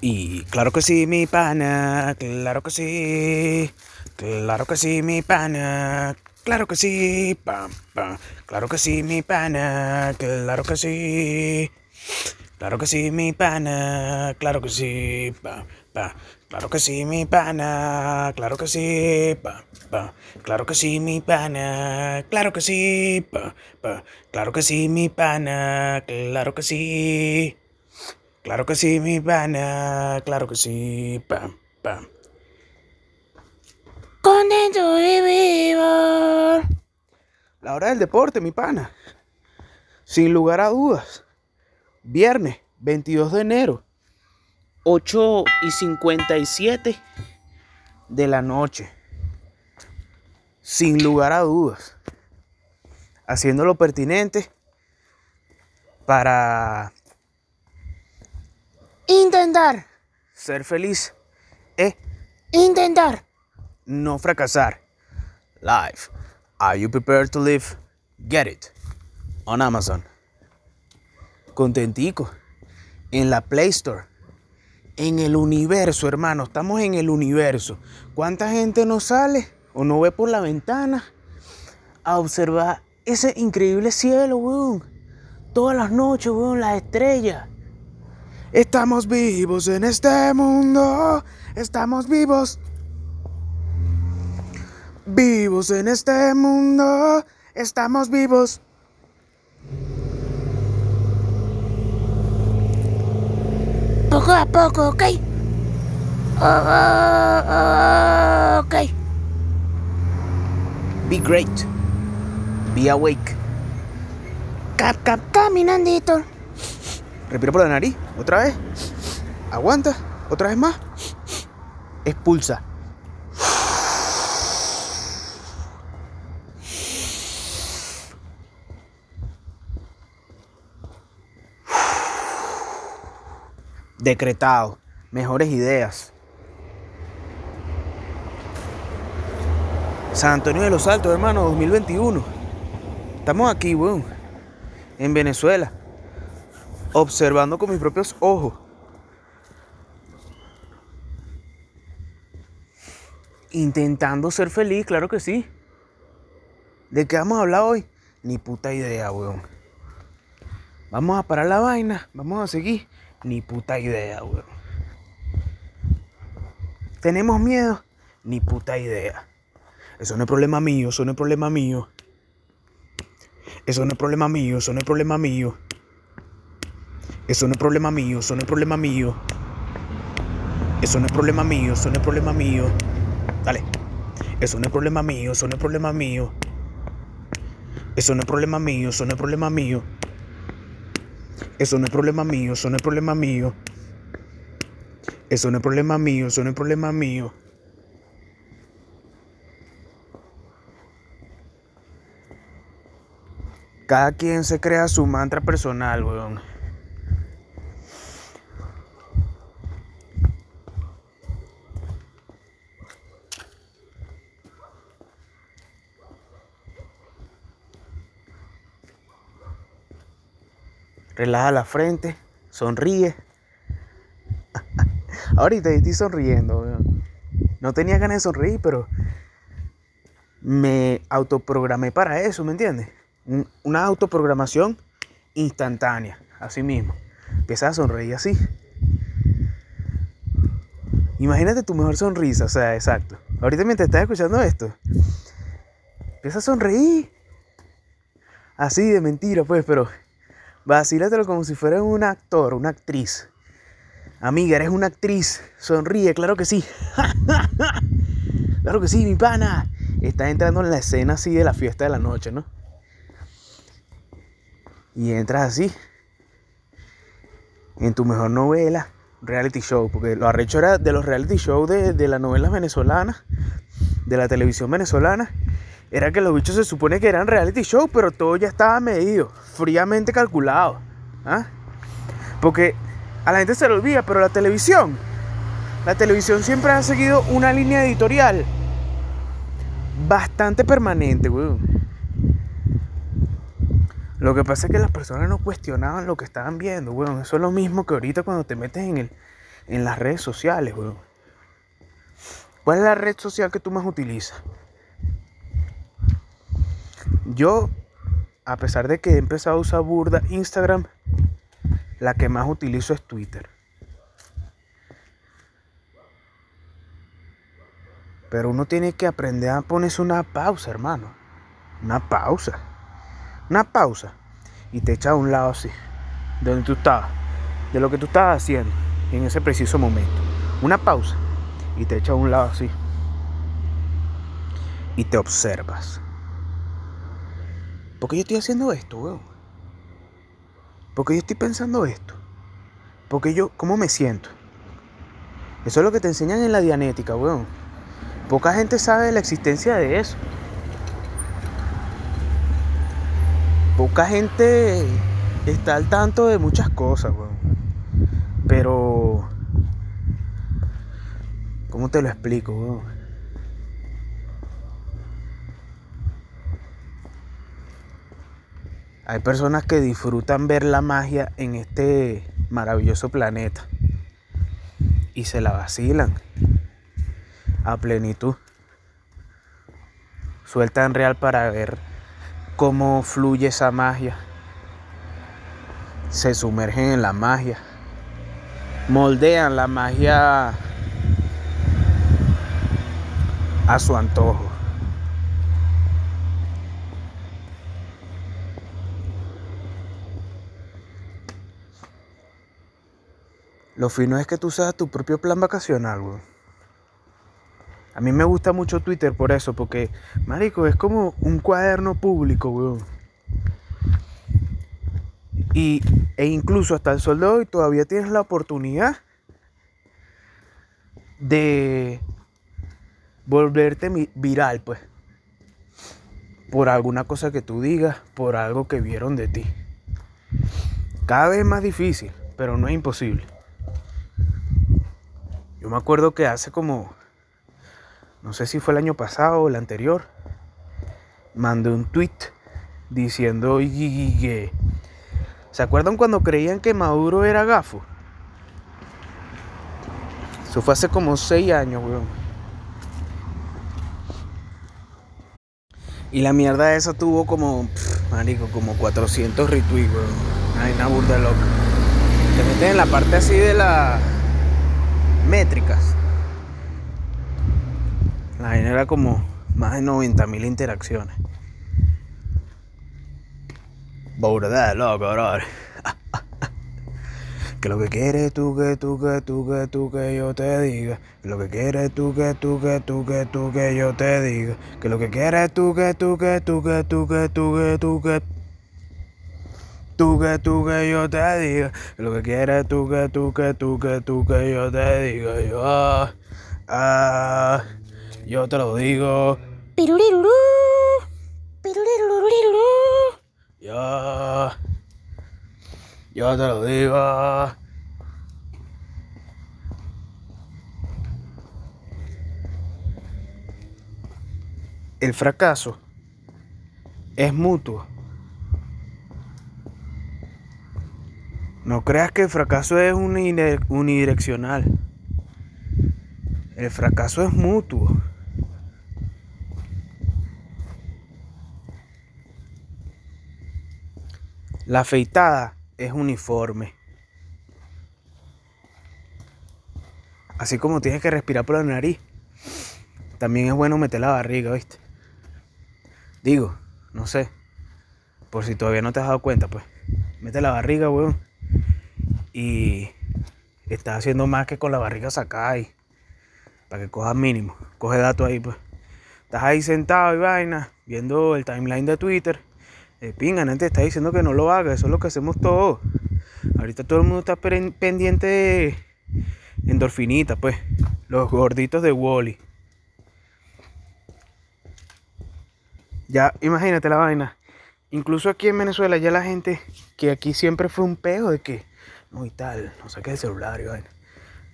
Y claro que sí, mi pana, claro que sí, claro que sí, mi pana, claro que sí, pam, pam, claro que sí, mi pana, claro que sí, claro que sí, mi pana, claro que sí, pam, pam, claro que sí, mi pana, claro que sí, pam, pam, claro que sí, mi pana, claro que sí, pam, pam, claro que sí, mi pana, claro que sí. Claro que sí, mi pana, claro que sí, pam, pam. Contento y vivo. La hora del deporte, mi pana. Sin lugar a dudas. Viernes, 22 de enero, 8 y 57 de la noche. Sin lugar a dudas. Haciendo lo pertinente para intentar ser feliz e intentar no fracasar. Life. Are you prepared to live? Get it. On Amazon. Contentico. En la Play Store. En el universo, hermano. Estamos en el universo. ¿Cuánta gente nos sale o no ve por la ventana a observar ese increíble cielo, weón? Todas las noches, weón, las estrellas. Estamos vivos en este mundo. Estamos vivos. Vivos en este mundo. Estamos vivos. Poco a poco, ¿ok? Oh, ok. Be great. Be awake. Cap, cap, caminandito. Respira por la nariz. Otra vez. Aguanta. Otra vez más. Expulsa. Decretado. Mejores ideas. San Antonio de los Altos, hermano, 2021. Estamos aquí, weón. En Venezuela. Observando con mis propios ojos. Intentando ser feliz, claro que sí. ¿De qué vamos a hablar hoy? Ni puta idea, weón. Vamos a parar la vaina, vamos a seguir. Ni puta idea, weón. ¿Tenemos miedo? Ni puta idea. Eso no es problema mío, eso no es problema mío. Eso no es problema mío, eso no es problema mío. Eso no es problema mío, eso no es problema mío. Eso no es problema mío, eso no es problema mío. Dale. Eso no es problema mío, eso no es problema mío. Eso no es problema mío, eso no es problema mío. Eso no es problema mío, eso no es problema mío. Eso no es problema mío, eso no es problema mío. Cada quien se crea su mantra personal, weón. Relaja la frente, sonríe. Ahorita estoy sonriendo. No tenía ganas de sonreír, pero me autoprogramé para eso, ¿me entiendes? Un- Una autoprogramación instantánea, así mismo. Empieza a sonreír así. Imagínate tu mejor sonrisa, o sea, exacto. Ahorita mientras estás escuchando esto, empieza a sonreír. Así de mentira, pues, pero vacílatelo como si fueras un actor, una actriz. Amiga, eres una actriz. Sonríe, claro que sí. claro que sí, mi pana. Estás entrando en la escena así de la fiesta de la noche, ¿no? Y entras así. En tu mejor novela, reality show. Porque lo arrecho era de los reality shows de, de las novelas venezolanas, de la televisión venezolana. Era que los bichos se supone que eran reality show, pero todo ya estaba medido, fríamente calculado. ¿ah? Porque a la gente se le olvida, pero la televisión, la televisión siempre ha seguido una línea editorial bastante permanente, weón. Lo que pasa es que las personas no cuestionaban lo que estaban viendo, weón. Eso es lo mismo que ahorita cuando te metes en el, en las redes sociales, weón. ¿Cuál es la red social que tú más utilizas? Yo, a pesar de que he empezado a usar burda Instagram, la que más utilizo es Twitter. Pero uno tiene que aprender a ponerse una pausa, hermano. Una pausa. Una pausa. Y te echa a un lado así. De donde tú estabas. De lo que tú estabas haciendo. En ese preciso momento. Una pausa. Y te echa a un lado así. Y te observas. ¿Por qué yo estoy haciendo esto, weón? ¿Por qué yo estoy pensando esto? Porque yo, ¿cómo me siento? Eso es lo que te enseñan en la dianética, weón. Poca gente sabe de la existencia de eso. Poca gente está al tanto de muchas cosas, weón. Pero... ¿Cómo te lo explico, weón? Hay personas que disfrutan ver la magia en este maravilloso planeta y se la vacilan a plenitud. Sueltan real para ver cómo fluye esa magia. Se sumergen en la magia. Moldean la magia a su antojo. Lo fino es que tú seas tu propio plan vacacional, weón. A mí me gusta mucho Twitter por eso, porque, marico, es como un cuaderno público, weón. Y, e incluso hasta el sol hoy todavía tienes la oportunidad de volverte viral, pues. Por alguna cosa que tú digas, por algo que vieron de ti. Cada vez es más difícil, pero no es imposible. Yo me acuerdo que hace como, no sé si fue el año pasado o el anterior, mandé un tweet diciendo y- que... ¿Se acuerdan cuando creían que Maduro era gafo? Eso fue hace como seis años, weón. Y la mierda esa tuvo como, pff, marico, como 400 retweets, weón. Ay, una burda loca. Te meten en la parte así de la métricas. La vaina era como más de 90 mil interacciones. Burda de loco, bro. Que lo que quieres tú, que tú, que tú, que tú, que yo te diga. Que lo que quieres tú, que tú, que tú, que tú, que yo te diga. Que lo que quieres tú, que tú, que tú, que tú, que tú, que tú, que tuca, que yo te diga. Lo que quieras, tuca, tuca, tuca, tuca, yo te digo. Yo, ah, ah, yo te lo digo. Pirulirurú. Pirulirurú. Yo, yo te lo digo. El fracaso es mutuo. No creas que el fracaso es unidireccional. El fracaso es mutuo. La afeitada es uniforme. Así como tienes que respirar por la nariz, también es bueno meter la barriga, ¿viste? Digo, no sé. Por si todavía no te has dado cuenta, pues. Mete la barriga, weón. Y estás haciendo más que con la barriga sacada ahí. Para que cojas mínimo. Coge datos ahí, pues. Estás ahí sentado y vaina, viendo el timeline de Twitter. De pinga, nadie te está diciendo que no lo hagas, eso es lo que hacemos todos. Ahorita todo el mundo está pen- pendiente de endorfinita, pues. Los gorditos de Wally. Ya, imagínate la vaina. Incluso aquí en Venezuela ya la gente, que aquí siempre fue un pego de que, no y tal, no saque el celular y.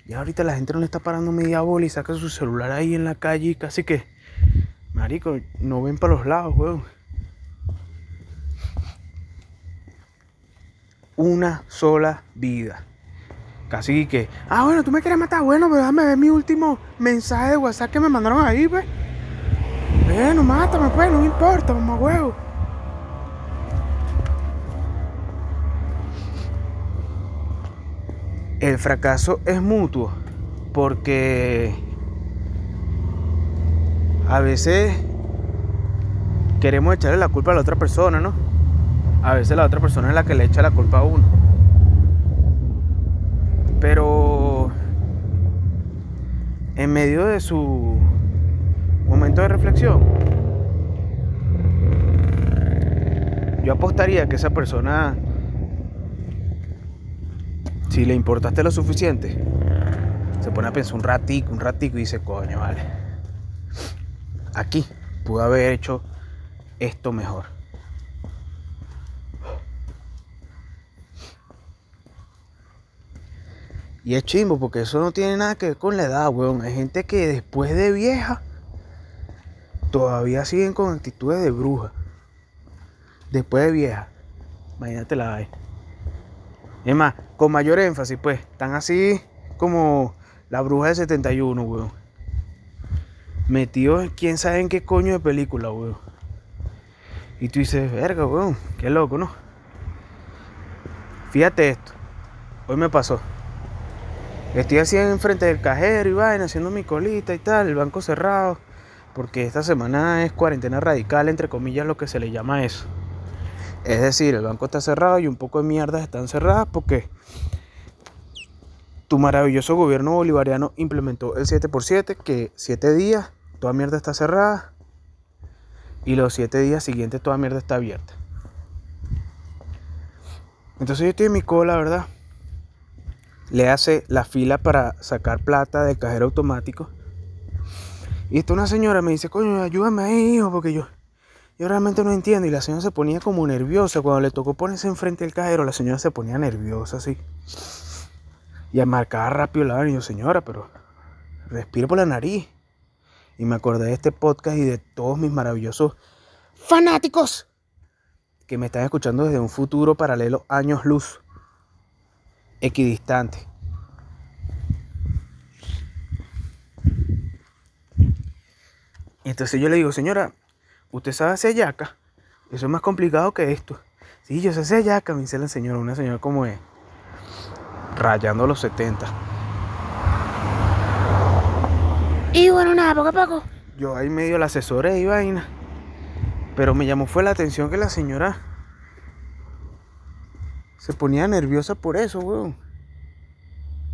Ya ahorita la gente no le está parando media bola y saca su celular ahí en la calle y casi que, marico, no ven para los lados, weón. Una sola vida. Casi que, ah, bueno, tú me quieres matar. Bueno, pero déjame ver mi último mensaje de WhatsApp que me mandaron ahí, pues. Bueno, mátame, pues, no me importa, mamá huevo. El fracaso es mutuo porque a veces queremos echarle la culpa a la otra persona, ¿no? A veces la otra persona es la que le echa la culpa a uno. Pero en medio de su momento de reflexión, yo apostaría que esa persona, si le importaste lo suficiente, se pone a pensar un ratico, un ratico y dice, coño, vale. Aquí pude haber hecho esto mejor. Y es chimbo porque eso no tiene nada que ver con la edad, weón. Hay gente que después de vieja todavía siguen con actitudes de bruja. Después de vieja. Imagínate la hay. Es más, con mayor énfasis, pues. Están así como la bruja del 71, weón. Metido en quién sabe en qué coño de película, weón. Y tú dices, verga, weón. Qué loco, ¿no? Fíjate esto. Hoy me pasó. Estoy así enfrente del cajero y vaina, haciendo mi colita y tal, el banco cerrado, porque esta semana es cuarentena radical, entre comillas, lo que se le llama eso. Es decir, el banco está cerrado y un poco de mierdas están cerradas porque tu maravilloso gobierno bolivariano implementó el 7x7, que 7 días toda mierda está cerrada y los 7 días siguientes toda mierda está abierta. Entonces yo estoy en mi cola, ¿verdad? le hace la fila para sacar plata del cajero automático. Y esta una señora me dice, coño, ayúdame ahí, hijo, porque yo, yo realmente no entiendo. Y la señora se ponía como nerviosa. Cuando le tocó ponerse enfrente del cajero, la señora se ponía nerviosa así. Y marcaba rápido la yo, señora, pero respiro por la nariz. Y me acordé de este podcast y de todos mis maravillosos fanáticos que me están escuchando desde un futuro paralelo años luz equidistante. Entonces yo le digo, señora, ¿usted sabe hacer yaca? Eso es más complicado que esto. Sí, yo sé hacer yaca, me dice la señora, una señora como es, rayando los 70. Y bueno, nada, poco a poco. Yo ahí medio la asesoré y vaina. Pero me llamó fue la atención que la señora se ponía nerviosa por eso, weón.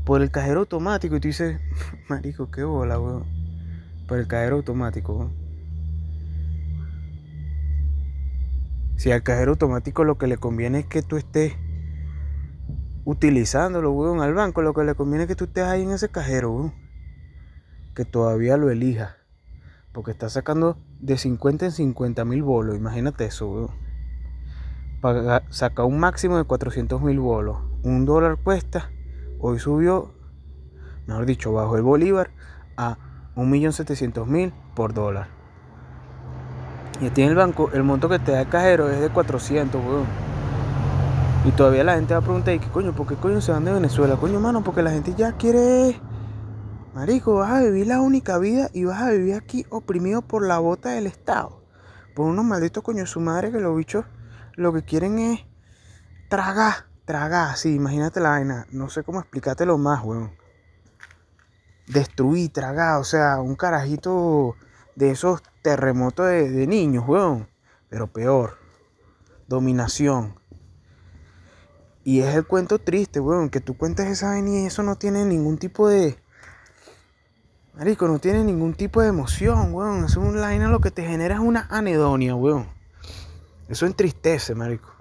Por el cajero automático. Y tú dices, marico, qué bola, weón. Por el cajero automático, weón. Si al cajero automático lo que le conviene es que tú estés utilizándolo, weón, al banco, lo que le conviene es que tú estés ahí en ese cajero, weón. Que todavía lo elijas. Porque está sacando de 50 en 50 mil bolos. Imagínate eso, weón sacar un máximo de 400 mil bolos. Un dólar cuesta, hoy subió, mejor dicho, bajo el bolívar a 1.700.000 por dólar. Y aquí en el banco, el monto que te da el cajero es de 400, weón. Y todavía la gente va a preguntar, ¿y qué coño? ¿Por qué coño se van de Venezuela? Coño, mano, porque la gente ya quiere... Marico, vas a vivir la única vida y vas a vivir aquí oprimido por la bota del Estado. Por unos malditos coño su madre que los bichos lo que quieren es tragar, tragar, sí, imagínate la vaina, no sé cómo explicártelo más, weón. Destruir, tragar, o sea, un carajito de esos terremotos de, niños, weón. Pero peor, dominación. Y es el cuento triste, weón, que tú cuentes esa vaina y eso no tiene ningún tipo de... Marico, no tiene ningún tipo de emoción, weón. Es un vaina lo que te genera es una anedonia, weón. Eso entristece, marico.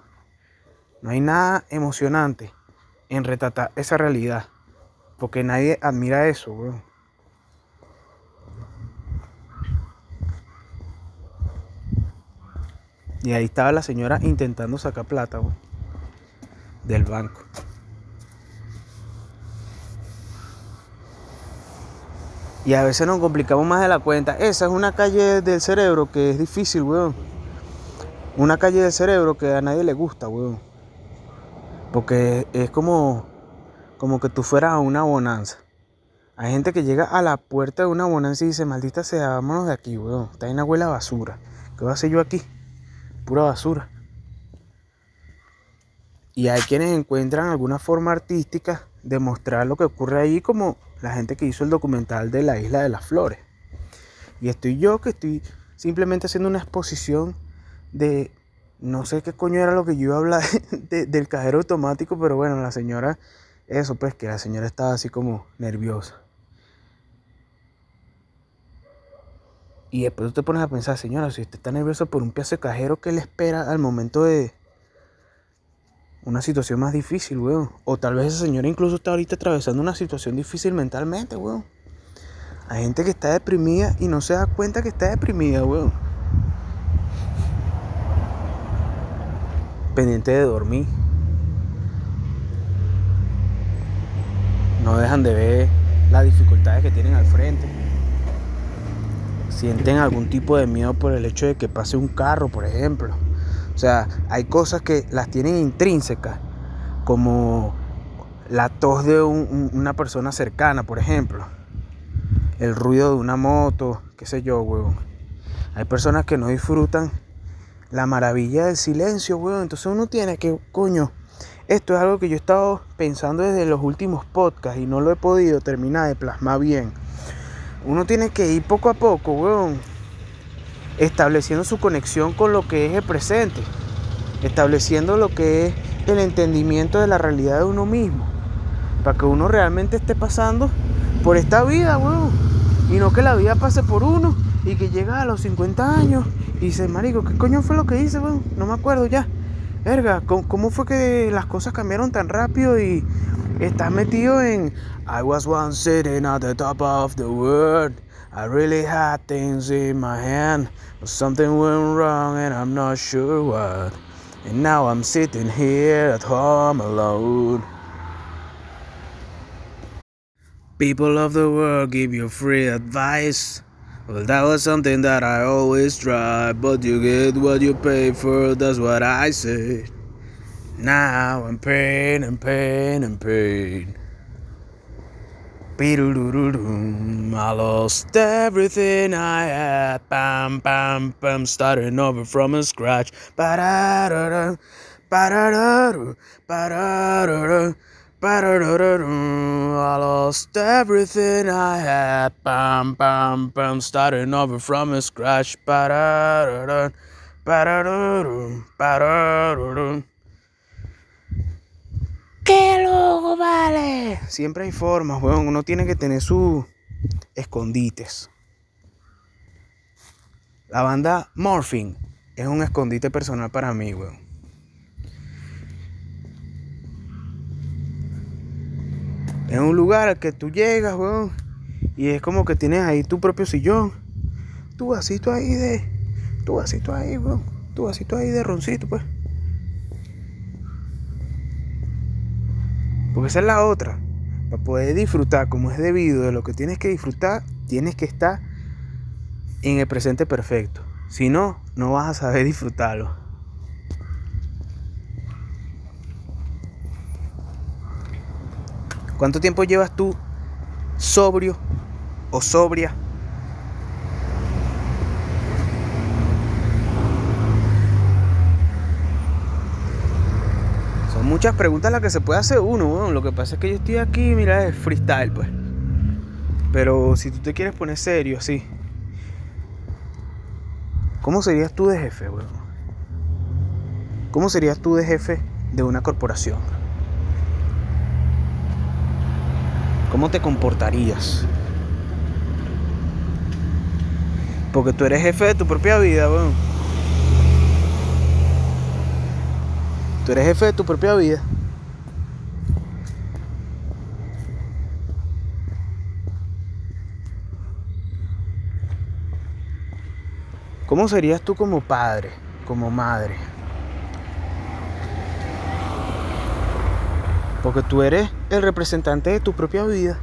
No hay nada emocionante en retratar esa realidad. Porque nadie admira eso, weón. Y ahí estaba la señora intentando sacar plata, weón. Del banco. Y a veces nos complicamos más de la cuenta. Esa es una calle del cerebro que es difícil, weón. Una calle del cerebro que a nadie le gusta, weón. Porque es como, como que tú fueras a una bonanza. Hay gente que llega a la puerta de una bonanza y dice, maldita sea, vámonos de aquí, weón. Está en una abuela basura. ¿Qué voy a hacer yo aquí? Pura basura. Y hay quienes encuentran alguna forma artística de mostrar lo que ocurre ahí, como la gente que hizo el documental de la Isla de las Flores. Y estoy yo que estoy simplemente haciendo una exposición de no sé qué coño era lo que yo iba a hablar del cajero automático, pero bueno, la señora, eso pues, que la señora estaba así como nerviosa. Y después tú te pones a pensar, señora, si usted está nerviosa por un piazo de cajero, ¿qué le espera al momento de una situación más difícil, weón? O tal vez esa señora incluso está ahorita atravesando una situación difícil mentalmente, weón. Hay gente que está deprimida y no se da cuenta que está deprimida, weón. Pendiente de dormir. No dejan de ver las dificultades que tienen al frente. Sienten algún tipo de miedo por el hecho de que pase un carro, por ejemplo. O sea, hay cosas que las tienen intrínsecas, como la tos de un- una persona cercana, por ejemplo el ruido de una moto, qué sé yo, weón. Hay personas que no disfrutan la maravilla del silencio, weón. Entonces uno tiene que, coño, esto es algo que yo he estado pensando desde los últimos podcasts y no lo he podido terminar de plasmar bien. Uno tiene que ir poco a poco, weón, estableciendo su conexión con lo que es el presente, estableciendo lo que es el entendimiento de la realidad de uno mismo, para que uno realmente esté pasando por esta vida, weón. Y no que la vida pase por uno y que llega a los 50 años y dice, marico, ¿qué coño fue lo que hice, weón? No me acuerdo ya. Verga, ¿cómo, cómo fue que las cosas cambiaron tan rápido y estás metido en I was once sitting at the top of the world. I really had things in my hand, but something went wrong and I'm not sure what. And now I'm sitting here at home alone. People of the world give you free advice. Well, that was something that I always tried, but you get what you pay for, that's what I say. Now I'm pain and pain and pain. I lost everything I had. Bam, bam, bam, starting over from scratch. Ba-da-da-da, ba-da-da-da, ba-da-da-da. I lost everything I had. Bam, bam, bam, starting over from scratch. Ba-da-da-da, ba-da-da-dum, ba-da-da-dum. Siempre hay formas, weón. Uno tiene que tener sus escondites. La banda Morphine es un escondite personal para mí, weón. Es un lugar al que tú llegas, weón. Y es como que tienes ahí tu propio sillón. Tu vasito ahí de. Tu vasito ahí, weón. Tu vasito ahí de roncito, pues. Porque esa es la otra. Para poder disfrutar como es debido de lo que tienes que disfrutar, tienes que estar en el presente perfecto. Si no, no vas a saber disfrutarlo. ¿Cuánto tiempo llevas tú sobrio o sobria? Muchas preguntas las que se puede hacer uno, weón. Lo que pasa es que yo estoy aquí, mira, es freestyle, pues. Pero si tú te quieres poner serio así, ¿cómo serías tú de jefe, weón? ¿Cómo serías tú de jefe de una corporación? ¿Cómo te comportarías? Porque tú eres jefe de tu propia vida, weón. Tú eres jefe de tu propia vida. ¿Cómo serías tú como padre, como madre? Porque tú eres el representante de tu propia vida.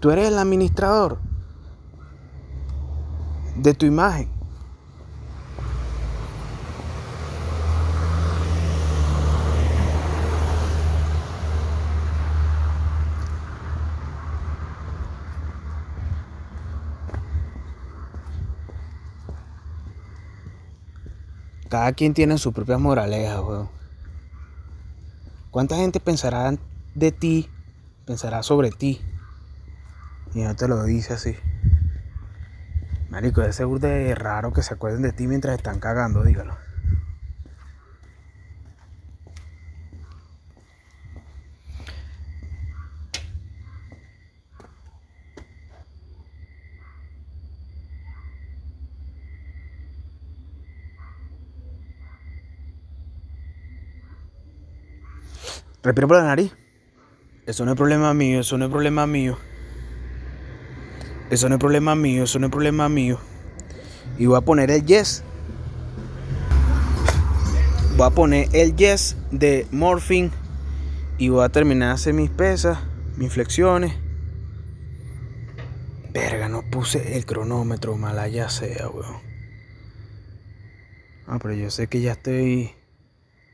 Tú eres el administrador de tu imagen. Cada quien tiene su propia moraleja, weón. ¿Cuánta gente pensará de ti, pensará sobre ti? Y no te lo dice así. Marico, es seguro de raro que se acuerden de ti mientras están cagando, dígalo. Respiro por la nariz. Eso no es problema mío, eso no es problema mío. Eso no es problema mío, eso no es problema mío. Y voy a poner el yes. Voy a poner el yes de Morphine. Y voy a terminar de hacer mis pesas, mis flexiones. Verga, no puse el cronómetro, mala ya sea, weón. Ah, pero yo sé que ya estoy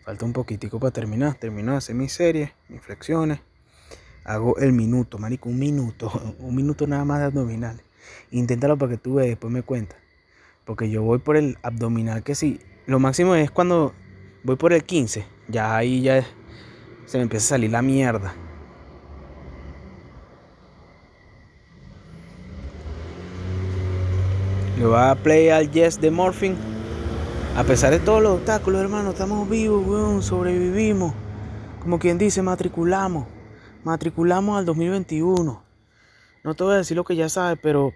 Falta un poquitico para terminar. Termino de hacer mi serie, mis flexiones. Hago el minuto, marico, un minuto. Un minuto nada más de abdominales. Inténtalo para que tú veas, después me cuentas. Porque yo voy por el abdominal que sí. Lo máximo es cuando voy por el 15. Ya ahí ya se me empieza a salir la mierda. Le voy a play al Yes de Morphine. A pesar de todos los obstáculos, hermano, estamos vivos, weón, sobrevivimos. Como quien dice, matriculamos. Matriculamos al 2021. No te voy a decir lo que ya sabes, pero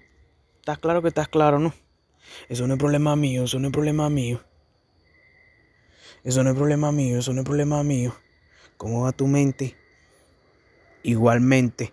estás claro que estás claro, ¿no? Eso no es problema mío, eso no es problema mío. Eso no es problema mío, eso no es problema mío. ¿Cómo va tu mente? Igualmente.